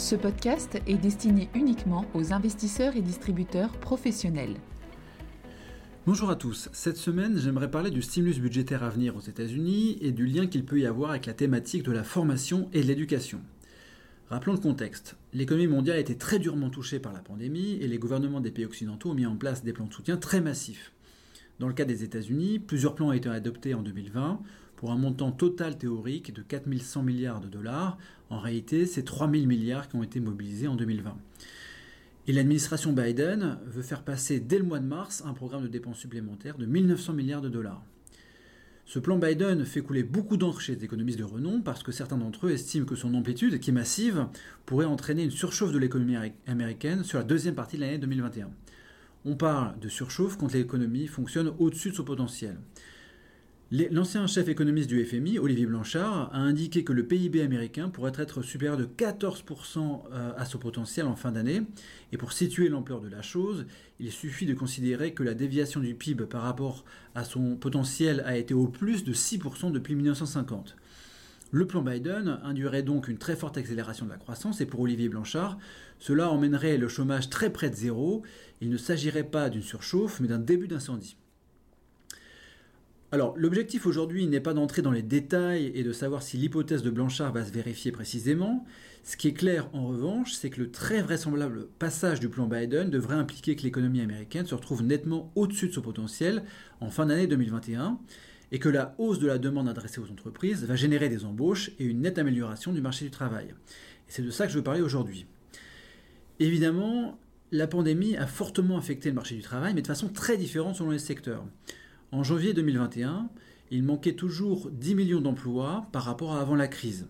Ce podcast est destiné uniquement aux investisseurs et distributeurs professionnels. Bonjour à tous. Cette semaine, j'aimerais parler du stimulus budgétaire à venir aux États-Unis et du lien qu'il peut y avoir avec la thématique de la formation et de l'éducation. Rappelons le contexte. L'économie mondiale a été très durement touchée par la pandémie et les gouvernements des pays occidentaux ont mis en place des plans de soutien très massifs. Dans le cas des États-Unis, plusieurs plans ont été adoptés en 2020 pour un montant total théorique de 4100 milliards de dollars. En réalité, c'est 3000 milliards qui ont été mobilisés en 2020. Et l'administration Biden veut faire passer dès le mois de mars un programme de dépenses supplémentaires de 1900 milliards de dollars. Ce plan Biden fait couler beaucoup d'encre chez les économistes de renom parce que certains d'entre eux estiment que son amplitude, qui est massive, pourrait entraîner une surchauffe de l'économie américaine sur la deuxième partie de l'année 2021. On parle de surchauffe quand l'économie fonctionne au-dessus de son potentiel. L'ancien chef économiste du FMI, Olivier Blanchard, a indiqué que le PIB américain pourrait être supérieur de 14% euh, à son potentiel en fin d'année. Et pour situer l'ampleur de la chose, il suffit de considérer que la déviation du PIB par rapport à son potentiel a été au plus de 6% depuis 1950. Le plan Biden induirait donc une très forte accélération de la croissance et pour Olivier Blanchard, cela emmènerait le chômage très près de zéro. Il ne s'agirait pas d'une surchauffe, mais d'un début d'incendie. Alors, l'objectif aujourd'hui n'est pas d'entrer dans les détails et de savoir si l'hypothèse de Blanchard va se vérifier précisément. Ce qui est clair en revanche, c'est que le très vraisemblable passage du plan Biden devrait impliquer que l'économie américaine se retrouve nettement au-dessus de son potentiel en fin d'année 2021 et que la hausse de la demande adressée aux entreprises va générer des embauches et une nette amélioration du marché du travail. Et c'est de ça que je veux parler aujourd'hui. Évidemment, la pandémie a fortement affecté le marché du travail, mais de façon très différente selon les secteurs. En janvier 2021, il manquait toujours 10 millions d'emplois par rapport à avant la crise.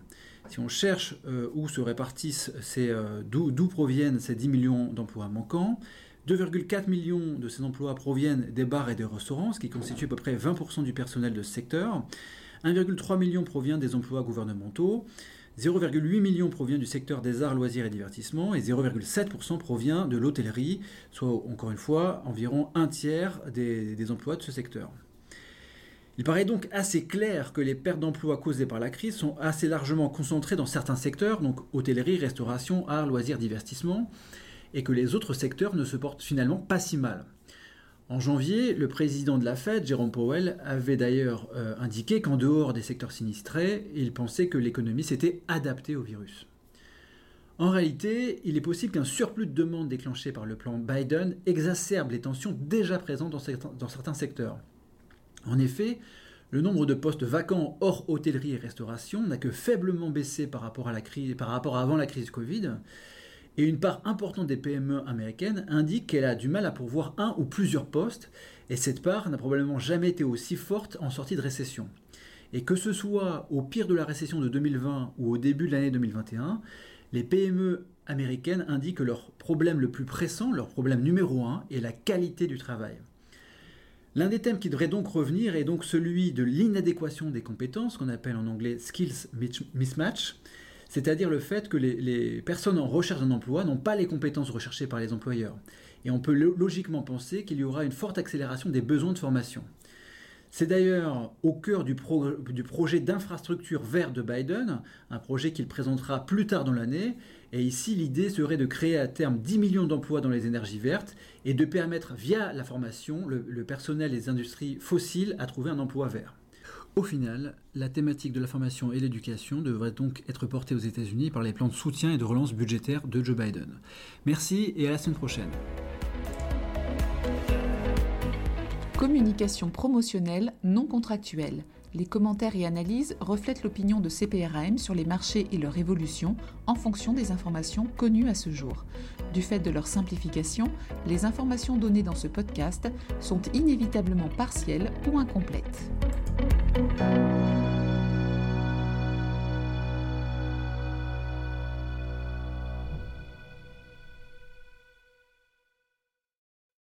Si on cherche euh, où se répartissent ces, euh, d'où proviennent ces 10 millions d'emplois manquants, 2,4 millions de ces emplois proviennent des bars et des restaurants, ce qui constitue à peu près 20% du personnel de ce secteur. 1,3 million provient des emplois gouvernementaux, 0,8 million provient du secteur des arts, loisirs et divertissements, et 0,7% provient de l'hôtellerie, soit encore une fois environ un tiers des, emplois de ce secteur. Il paraît donc assez clair que les pertes d'emplois causées par la crise sont assez largement concentrées dans certains secteurs, donc hôtellerie, restauration, arts, loisirs, divertissement, et que les autres secteurs ne se portent finalement pas si mal. En janvier, le président de la Fed, Jérôme Powell, avait d'ailleurs euh, indiqué qu'en dehors des secteurs sinistrés, il pensait que l'économie s'était adaptée au virus. En réalité, il est possible qu'un surplus de demande déclenché par le plan Biden exacerbe les tensions déjà présentes dans certains secteurs. En effet, le nombre de postes vacants hors hôtellerie et restauration n'a que faiblement baissé par rapport à, par rapport avant la crise Covid, et une part importante des PME américaines indique qu'elle a du mal à pourvoir un ou plusieurs postes, et cette part n'a probablement jamais été aussi forte en sortie de récession. Et que ce soit au pire de la récession de 2020 ou au début de l'année 2021, les PME américaines indiquent que leur problème le plus pressant, leur problème numéro un, est la qualité du travail. L'un des thèmes qui devrait donc revenir est donc celui de l'inadéquation des compétences, qu'on appelle en anglais skills mismatch, c'est-à-dire le fait que les, personnes en recherche d'un emploi n'ont pas les compétences recherchées par les employeurs. Et on peut logiquement penser qu'il y aura une forte accélération des besoins de formation. C'est d'ailleurs au cœur du, projet d'infrastructure vert de Biden, un projet qu'il présentera plus tard dans l'année. Et ici, l'idée serait de créer à terme 10 millions d'emplois dans les énergies vertes et de permettre, via la formation, le, le personnel des industries fossiles à trouver un emploi vert. Au final, la thématique de la formation et l'éducation devrait donc être portée aux États-Unis par les plans de soutien et de relance budgétaire de Joe Biden. Merci et à la semaine prochaine. Communication promotionnelle non contractuelle. Les commentaires et analyses reflètent l'opinion de CPRAM sur les marchés et leur évolution en fonction des informations connues à ce jour. Du fait de leur simplification, les informations données dans ce podcast sont inévitablement partielles ou incomplètes. Música